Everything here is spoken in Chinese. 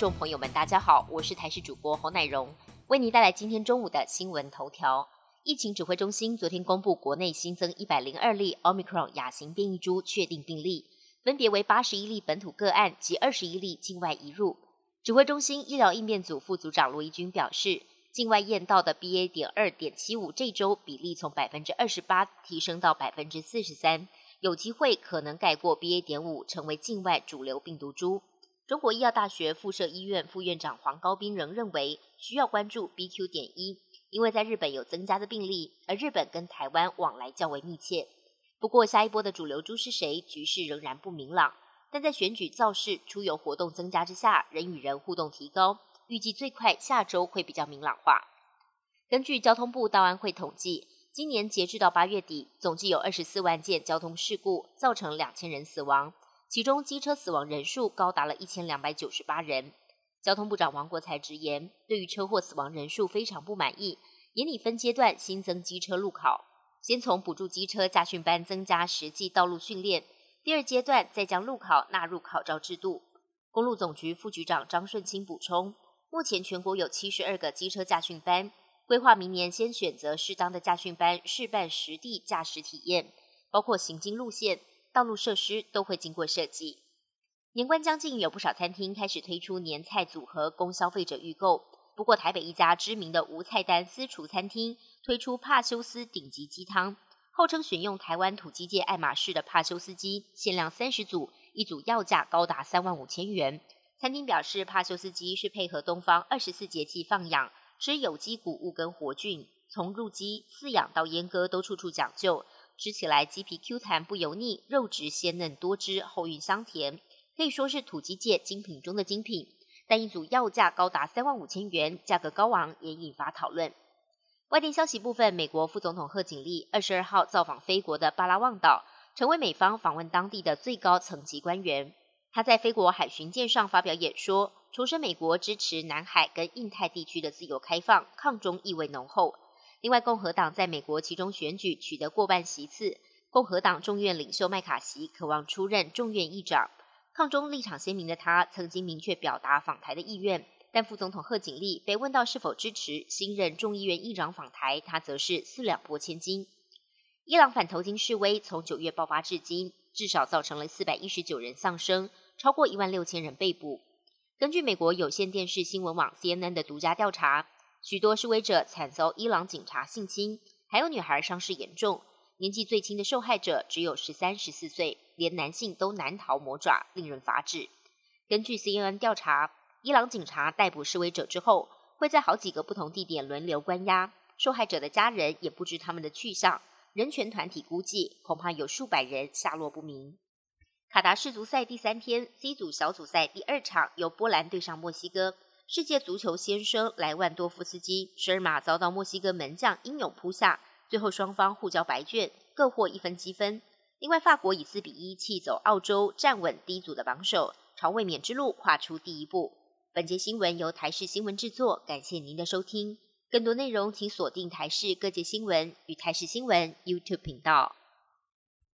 众朋友们，大家好，我是台视主播侯乃荣，为您带来今天中午的新闻头条。疫情指挥中心昨天公布，国内新增一百零二例 Omicron 亚型变异株确定病例，分别为八十一例本土个案及二十一例境外移入。指挥中心医疗应变组副组长罗义军表示，境外验到的 BA. 点二点七五这周比例从百分之二十八提升到百分之四十三，有机会可能盖过 BA. 点五，成为境外主流病毒株。中国医药大学附设医院副院长黄高斌仍认为，需要关注 BQ. 点一，因为在日本有增加的病例，而日本跟台湾往来较为密切。不过，下一波的主流株是谁，局势仍然不明朗。但在选举造势、出游活动增加之下，人与人互动提高，预计最快下周会比较明朗化。根据交通部道安会统计，今年截至到八月底，总计有二十四万件交通事故，造成两千人死亡，其中机车死亡人数高达了一千两百九十八人。交通部长王国才直言，对于车祸死亡人数非常不满意，严拟分阶段新增机车路考，先从补助机车驾训班增加实际道路训练。第二阶段再将路考纳入考照制度。公路总局副局长张顺清补充，目前全国有七十二个机车驾训班，规划明年先选择适当的驾训班试办实地驾驶体验，包括行经路线、道路设施都会经过设计。年关将近，有不少餐厅开始推出年菜组合供消费者预购。不过，台北一家知名的无菜单私厨餐厅推出帕修斯顶级鸡汤。号称选用台湾土鸡界爱马仕的帕修斯鸡，限量三十组，一组要价高达三万五千元。餐厅表示，帕修斯鸡是配合东方二十四节气放养，吃有机谷物跟活菌，从入鸡、饲养到阉割都处处讲究，吃起来鸡皮 Q 弹不油腻，肉质鲜嫩多汁，后韵香甜，可以说是土鸡界精品中的精品。但一组要价高达三万五千元，价格高昂也引发讨论。外电消息部分，美国副总统贺锦丽二十二号造访菲国的巴拉望岛，成为美方访问当地的最高层级官员。他在菲国海巡舰上发表演说，重申美国支持南海跟印太地区的自由开放，抗中意味浓厚。另外，共和党在美国其中选举取得过半席次，共和党众院领袖麦卡锡渴望出任众院议长。抗中立场鲜明的他，曾经明确表达访台的意愿。但副总统贺锦丽被问到是否支持新任众议院议长访台，他则是四两拨千斤。伊朗反头巾示威从九月爆发至今，至少造成了四百一十九人丧生，超过一万六千人被捕。根据美国有线电视新闻网 CNN 的独家调查，许多示威者惨遭伊朗警察性侵，还有女孩伤势严重。年纪最轻的受害者只有十三、十四岁，连男性都难逃魔爪，令人发指。根据 CNN 调查。伊朗警察逮捕示威者之后，会在好几个不同地点轮流关押受害者的家人，也不知他们的去向。人权团体估计，恐怕有数百人下落不明。卡达世足赛第三天，C 组小组赛第二场由波兰对上墨西哥。世界足球先生莱万多夫斯基十二码遭到墨西哥门将英勇扑下，最后双方互交白卷，各获一分积分。另外，法国以四比一气走澳洲，站稳 D 组的榜首，朝卫冕之路跨出第一步。本节新闻由台视新闻制作，感谢您的收听。更多内容请锁定台视各界新闻与台视新闻 YouTube 频道。